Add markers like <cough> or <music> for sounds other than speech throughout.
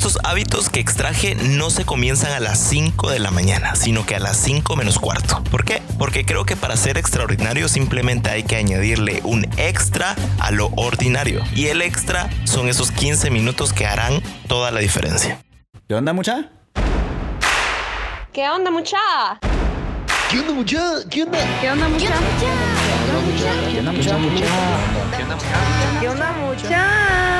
Estos hábitos que extraje no se comienzan a las 5 de la mañana, sino que a las 5 menos cuarto. ¿Por qué? Porque creo que para ser extraordinario simplemente hay que añadirle un extra a lo ordinario. Y el extra son esos 15 minutos que harán toda la diferencia. ¿Qué onda, mucha? ¿Qué onda, mucha? ¿Qué onda, mucha? ¿Qué onda? ¿Qué onda, mucha? ¿Qué onda, mucha? ¿Qué onda, mucha? ¿Qué onda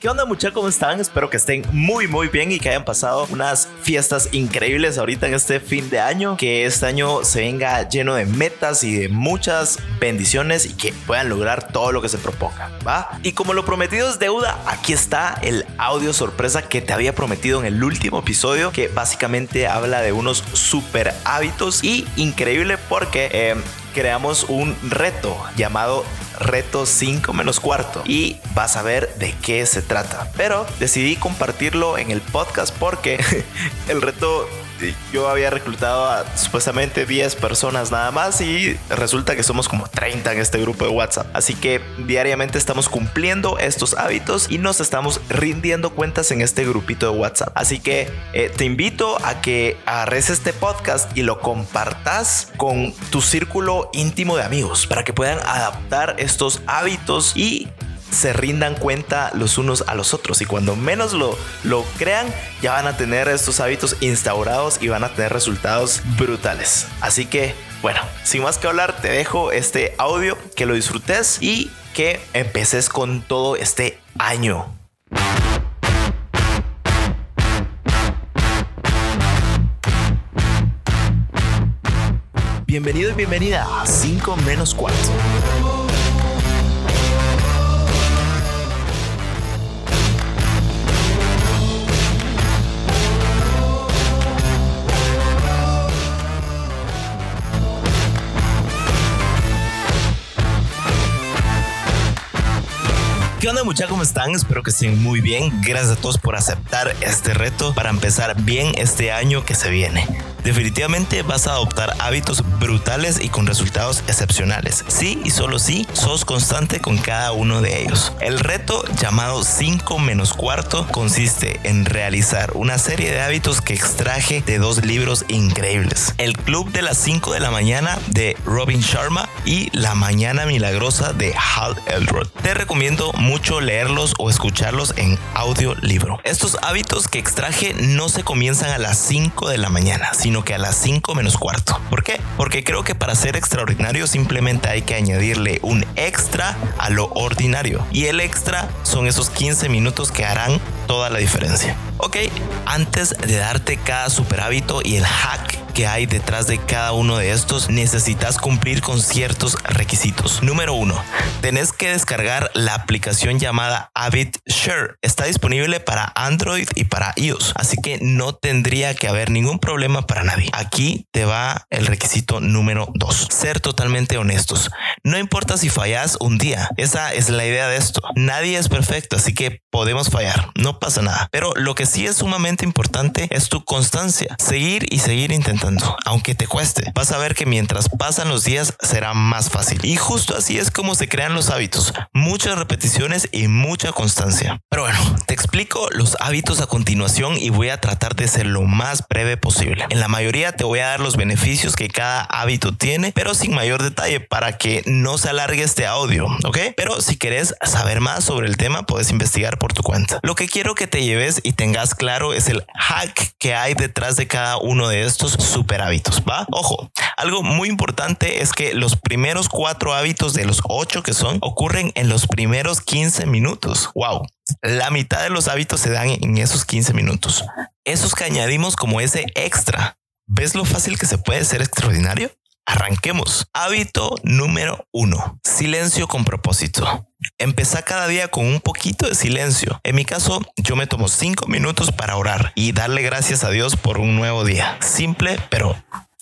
¿Qué onda muchachos? ¿Cómo están? Espero que estén muy muy bien y que hayan pasado unas fiestas increíbles ahorita en este fin de año. Que este año se venga lleno de metas y de muchas bendiciones y que puedan lograr todo lo que se proponga, ¿va? Y como lo prometido es deuda, aquí está el audio sorpresa que te había prometido en el último episodio que básicamente habla de unos super hábitos y increíble porque eh, creamos un reto llamado reto 5 menos cuarto y vas a ver de qué se trata. Pero decidí compartirlo en el podcast porque <laughs> el reto yo había reclutado a supuestamente 10 personas nada más y resulta que somos como 30 en este grupo de WhatsApp. Así que diariamente estamos cumpliendo estos hábitos y nos estamos rindiendo cuentas en este grupito de WhatsApp. Así que eh, te invito a que agarres este podcast y lo compartas con tu círculo íntimo de amigos para que puedan adaptar estos hábitos y se rindan cuenta los unos a los otros y cuando menos lo, lo crean ya van a tener estos hábitos instaurados y van a tener resultados brutales. Así que bueno, sin más que hablar, te dejo este audio, que lo disfrutes y que empeces con todo este año. Bienvenido y bienvenida a 5 menos 4. ¿Qué onda muchachos? ¿Cómo están? Espero que estén muy bien. Gracias a todos por aceptar este reto para empezar bien este año que se viene. Definitivamente vas a adoptar hábitos brutales y con resultados excepcionales. Sí y solo sí, sos constante con cada uno de ellos. El reto llamado 5 menos cuarto consiste en realizar una serie de hábitos que extraje de dos libros increíbles. El Club de las 5 de la mañana de Robin Sharma y La Mañana Milagrosa de Hal Elrod. Te recomiendo mucho leerlos o escucharlos en audiolibro. Estos hábitos que extraje no se comienzan a las 5 de la mañana, sino que a las 5 menos cuarto. ¿Por qué? Porque creo que para ser extraordinario simplemente hay que añadirle un extra a lo ordinario. Y el extra son esos 15 minutos que harán toda la diferencia. Ok, antes de darte cada super hábito y el hack que hay detrás de cada uno de estos, necesitas cumplir con ciertos requisitos. Número uno, tenés que descargar la aplicación llamada Habit Share. Está disponible para Android y para iOS, así que no tendría que haber ningún problema para nadie. Aquí te va el requisito número dos, ser totalmente honestos. No importa si fallas un día, esa es la idea de esto. Nadie es perfecto, así que podemos fallar, no pasa nada. Pero lo que sí es sumamente importante es tu constancia, seguir y seguir intentando, aunque te cueste. Vas a ver que mientras pasan los días será más fácil. Y justo así es como se crean los hábitos, muchas repeticiones y mucha constancia. Pero bueno, te explico los hábitos a continuación y voy a tratar de ser lo más breve posible. En la mayoría te voy a dar los beneficios que cada hábito tiene, pero sin mayor detalle para que no se alargue este audio, ¿ok? Pero si querés saber más sobre el tema, puedes investigar por tu cuenta. Lo que quiero que te lleves y tengas claro es el hack que hay detrás de cada uno de estos super hábitos, ¿va? Ojo, algo muy importante es que los primeros cuatro hábitos de los ocho que son ocurren en los primeros 15 minutos. Wow. La mitad de los hábitos se dan en esos 15 minutos. Esos que añadimos como ese extra. ¿Ves lo fácil que se puede ser extraordinario? Arranquemos. Hábito número uno. Silencio con propósito. Empezá cada día con un poquito de silencio. En mi caso, yo me tomo cinco minutos para orar y darle gracias a Dios por un nuevo día. Simple, pero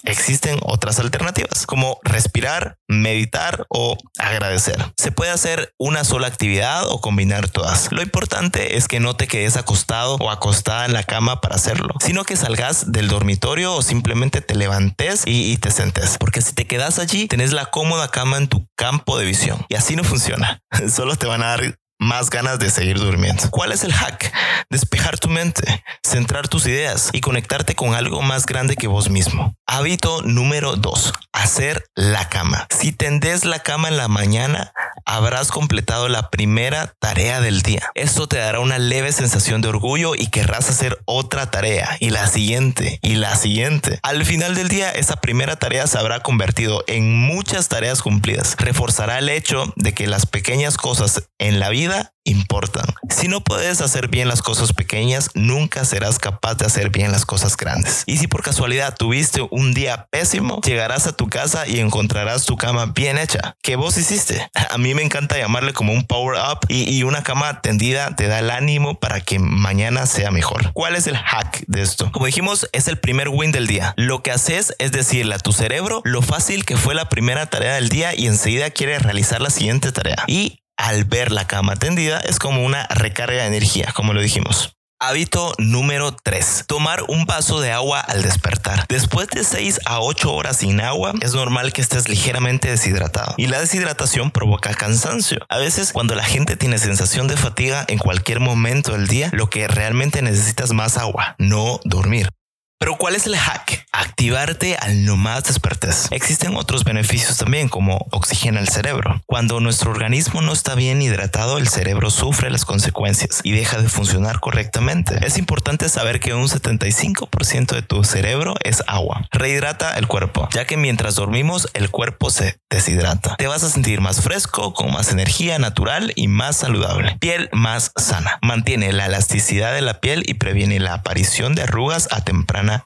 Existen otras alternativas como respirar, meditar o agradecer. Se puede hacer una sola actividad o combinar todas. Lo importante es que no te quedes acostado o acostada en la cama para hacerlo, sino que salgas del dormitorio o simplemente te levantes y, te sentes. Porque si te quedas allí, tenés la cómoda cama en tu campo de visión. Y así no funciona. <laughs> Solo te van a dar más ganas de seguir durmiendo. ¿Cuál es el hack? Despejar tu mente, centrar tus ideas y conectarte con algo más grande que vos mismo. Hábito número 2. Hacer la cama. Si tendés la cama en la mañana, habrás completado la primera tarea del día. Esto te dará una leve sensación de orgullo y querrás hacer otra tarea y la siguiente y la siguiente. Al final del día, esa primera tarea se habrá convertido en muchas tareas cumplidas. Reforzará el hecho de que las pequeñas cosas en la vida importan. Si no puedes hacer bien las cosas pequeñas, nunca serás capaz de hacer bien las cosas grandes. Y si por casualidad tuviste un día pésimo, llegarás a tu casa y encontrarás tu cama bien hecha, que vos hiciste. <laughs> A mí me encanta llamarle como un power up y, una cama tendida te da el ánimo para que mañana sea mejor. ¿Cuál es el hack de esto? Como dijimos, es el primer win del día. Lo que haces es decirle a tu cerebro lo fácil que fue la primera tarea del día y enseguida quiere realizar la siguiente tarea. Y al ver la cama tendida es como una recarga de energía, como lo dijimos. Hábito número 3. Tomar un vaso de agua al despertar. Después de 6 a 8 horas sin agua, es normal que estés ligeramente deshidratado. Y la deshidratación provoca cansancio. A veces cuando la gente tiene sensación de fatiga en cualquier momento del día, lo que realmente necesitas más agua, no dormir. Pero ¿cuál es el hack? Activarte al no más despertes. Existen otros beneficios también como oxigena el cerebro. Cuando nuestro organismo no está bien hidratado, el cerebro sufre las consecuencias y deja de funcionar correctamente. Es importante saber que un 75% de tu cerebro es agua. Rehidrata el cuerpo, ya que mientras dormimos el cuerpo se deshidrata. Te vas a sentir más fresco, con más energía natural y más saludable. Piel más sana. Mantiene la elasticidad de la piel y previene la aparición de arrugas a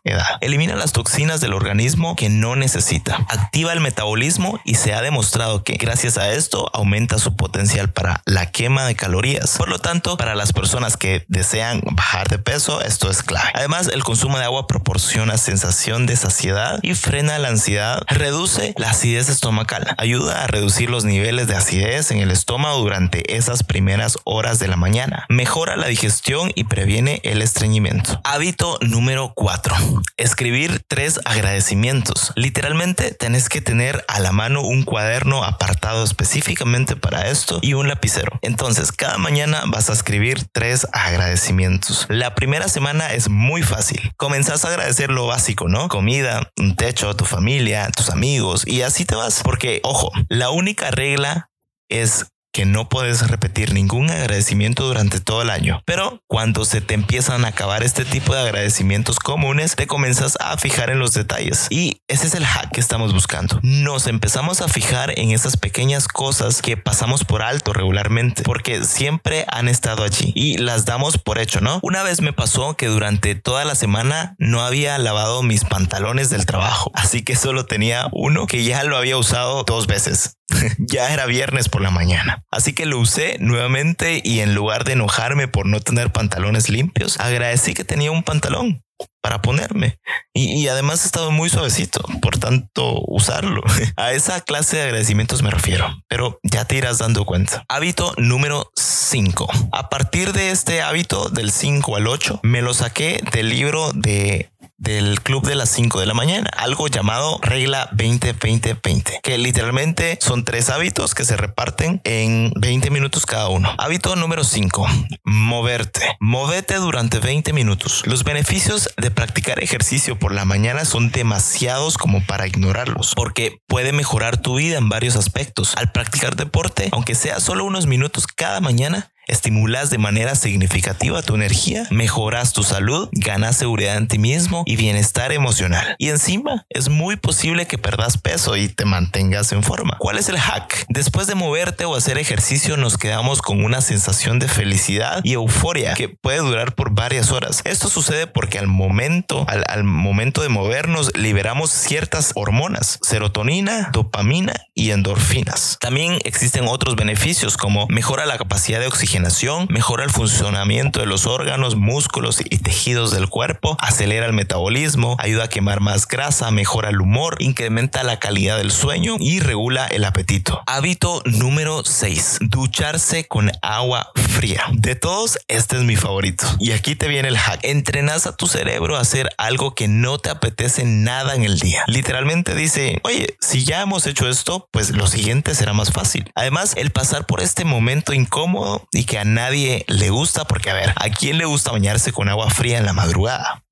edad. Elimina las toxinas del organismo que no necesita. Activa el metabolismo y se ha demostrado que gracias a esto aumenta su potencial para la quema de calorías. Por lo tanto, para las personas que desean bajar de peso, esto es clave. Además, el consumo de agua proporciona sensación de saciedad y frena la ansiedad. Reduce la acidez estomacal. Ayuda a reducir los niveles de acidez en el estómago durante esas primeras horas de la mañana. Mejora la digestión y previene el estreñimiento. Hábito número 4 Escribir tres agradecimientos. Literalmente tenés que tener a la mano un cuaderno apartado específicamente para esto y un lapicero. Entonces, cada mañana vas a escribir tres agradecimientos. La primera semana es muy fácil. Comenzás a agradecer lo básico, ¿no? Comida, un techo, tu familia, tus amigos y así te vas. Porque, ojo, la única regla es que no puedes repetir ningún agradecimiento durante todo el año. Pero cuando se te empiezan a acabar este tipo de agradecimientos comunes, te comienzas a fijar en los detalles. Y ese es el hack que estamos buscando. Nos empezamos a fijar en esas pequeñas cosas que pasamos por alto regularmente, porque siempre han estado allí y las damos por hecho, ¿no? Una vez me pasó que durante toda la semana no había lavado mis pantalones del trabajo, así que solo tenía uno que ya lo había usado dos veces. <laughs> ya era viernes por la mañana. Así que lo usé nuevamente y en lugar de enojarme por no tener pantalones limpios, agradecí que tenía un pantalón para ponerme y, además estaba muy suavecito, por tanto usarlo. <laughs> A esa clase de agradecimientos me refiero, pero ya te irás dando cuenta. Hábito número 5. A partir de este hábito del 5 al 8, me lo saqué del libro de del club de las 5 de la mañana, algo llamado regla 20-20-20, que literalmente son tres hábitos que se reparten en 20 minutos cada uno. Hábito número 5, moverte. Movete durante 20 minutos. Los beneficios de practicar ejercicio por la mañana son demasiados como para ignorarlos, porque puede mejorar tu vida en varios aspectos. Al practicar deporte, aunque sea solo unos minutos cada mañana, estimulas de manera significativa tu energía, mejoras tu salud, ganas seguridad en ti mismo y bienestar emocional. Y encima, es muy posible que perdas peso y te mantengas en forma. ¿Cuál es el hack? Después de moverte o hacer ejercicio nos quedamos con una sensación de felicidad y euforia que puede durar por varias horas. Esto sucede porque al momento, al, momento de movernos, liberamos ciertas hormonas, serotonina, dopamina y endorfinas. También existen otros beneficios como mejora la capacidad de oxigenación mejora el funcionamiento de los órganos, músculos y tejidos del cuerpo, acelera el metabolismo, ayuda a quemar más grasa, mejora el humor, incrementa la calidad del sueño y regula el apetito. Hábito número 6. Ducharse con agua fría. De todos, este es mi favorito. Y aquí te viene el hack. Entrenas a tu cerebro a hacer algo que no te apetece nada en el día. Literalmente dice, oye, si ya hemos hecho esto, pues lo siguiente será más fácil. Además, el pasar por este momento incómodo que a nadie le gusta, porque a ver, ¿a quién le gusta bañarse con agua fría en la madrugada?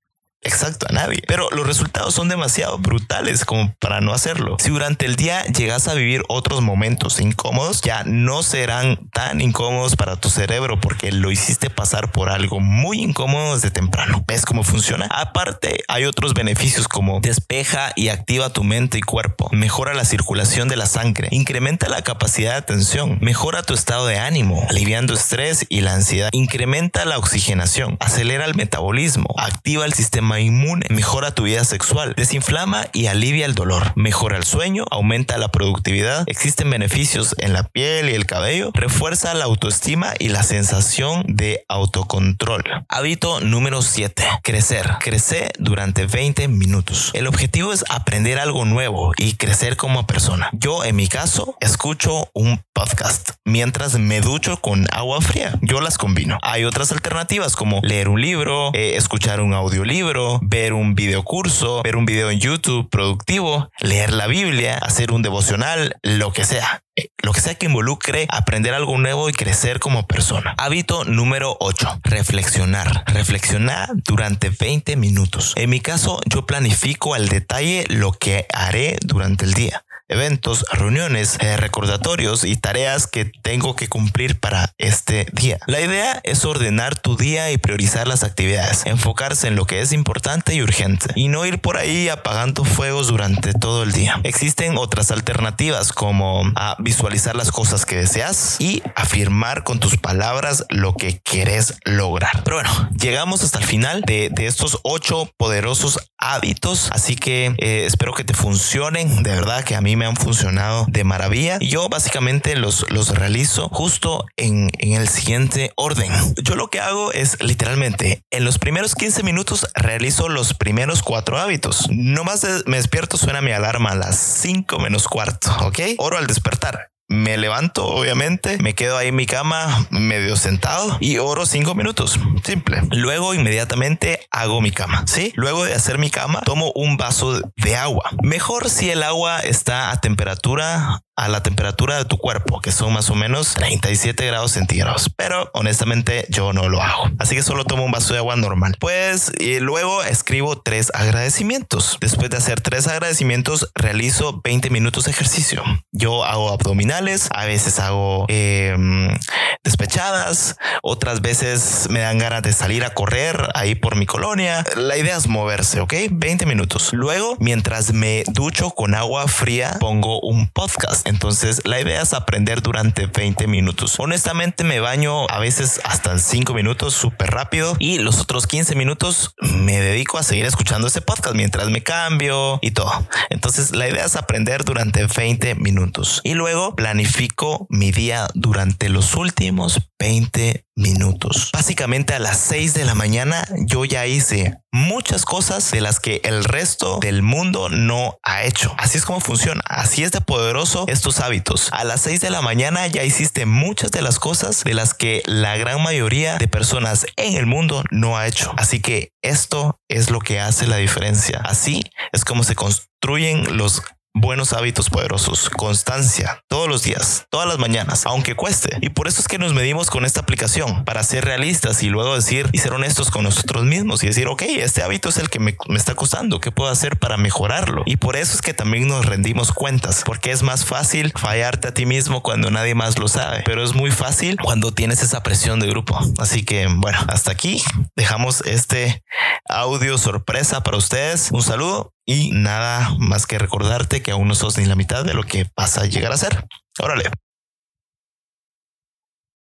Exacto, a nadie. Pero los resultados son demasiado brutales como para no hacerlo. Si durante el día llegas a vivir otros momentos incómodos, ya no serán tan incómodos para tu cerebro porque lo hiciste pasar por algo muy incómodo desde temprano. ¿Ves cómo funciona? Aparte, hay otros beneficios como despeja y activa tu mente y cuerpo, mejora la circulación de la sangre, incrementa la capacidad de atención, mejora tu estado de ánimo, aliviando estrés y la ansiedad, incrementa la oxigenación, acelera el metabolismo, activa el sistema inmune, mejora tu vida sexual, desinflama y alivia el dolor, mejora el sueño, aumenta la productividad, existen beneficios en la piel y el cabello, refuerza la autoestima y la sensación de autocontrol. Hábito número 7. Crecer. Crece durante 20 minutos. El objetivo es aprender algo nuevo y crecer como persona. Yo en mi caso escucho un podcast mientras me ducho con agua fría. Yo las combino. Hay otras alternativas como leer un libro, eh, escuchar un audiolibro, ver un video curso, ver un video en YouTube productivo, leer la Biblia, hacer un devocional, lo que sea. Eh, lo que sea que involucre aprender algo nuevo y crecer como persona. Hábito número 8. Reflexionar. Reflexionar durante 20 minutos. En mi caso, yo planifico al detalle lo que haré durante el día eventos, reuniones, eh, recordatorios y tareas que tengo que cumplir para este día. La idea es ordenar tu día y priorizar las actividades, enfocarse en lo que es importante y urgente y no ir por ahí apagando fuegos durante todo el día. Existen otras alternativas como a visualizar las cosas que deseas y afirmar con tus palabras lo que quieres lograr. Pero bueno, llegamos hasta el final de, estos ocho poderosos hábitos, así que eh, espero que te funcionen. De verdad que a mí me han funcionado de maravilla. Y yo básicamente los, los realizo justo en, en el siguiente orden. Yo lo que hago es literalmente en los primeros 15 minutos realizo los primeros cuatro hábitos. No más me despierto, suena mi alarma a las 5 menos cuarto, ¿ok? Oro al despertar me levanto, obviamente, me quedo ahí en mi cama medio sentado y oro cinco minutos. Simple. Luego inmediatamente hago mi cama. Sí. Luego de hacer mi cama, tomo un vaso de agua. Mejor si el agua está a temperatura a la temperatura de tu cuerpo, que son más o menos 37 grados centígrados. Pero honestamente yo no lo hago. Así que solo tomo un vaso de agua normal. Pues y luego escribo tres agradecimientos. Después de hacer tres agradecimientos, realizo 20 minutos de ejercicio. Yo hago abdominales, a veces hago em, despechadas, otras veces me dan ganas de salir a correr ahí por mi colonia. La idea es moverse, ¿ok? 20 minutos. Luego, mientras me ducho con agua fría, pongo un podcast entonces la idea es aprender durante 20 minutos. Honestamente me baño a veces hasta 5 minutos súper rápido y los otros 15 minutos me dedico a seguir escuchando ese podcast mientras me cambio y todo. Entonces la idea es aprender durante 20 minutos y luego planifico mi día durante los últimos 20 minutos. Básicamente a las 6 de la mañana yo ya hice muchas cosas de las que el resto del mundo no ha hecho. Así es como funciona. Así es de poderoso estos hábitos. A las 6 de la mañana ya hiciste muchas de las cosas de las que la gran mayoría de personas en el mundo no ha hecho. Así que esto es lo que hace la diferencia. Así es como se construyen los buenos hábitos poderosos, constancia, todos los días, todas las mañanas, aunque cueste. Y por eso es que nos medimos con esta aplicación, para ser realistas y luego decir y ser honestos con nosotros mismos y decir, ok, este hábito es el que me, me está costando, ¿qué puedo hacer para mejorarlo? Y por eso es que también nos rendimos cuentas, porque es más fácil fallarte a ti mismo cuando nadie más lo sabe, pero es muy fácil cuando tienes esa presión de grupo. Así que bueno, hasta aquí dejamos este audio sorpresa para ustedes. Un saludo y nada más que recordarte que aún no sos ni la mitad de lo que pasa a llegar a ser. Órale.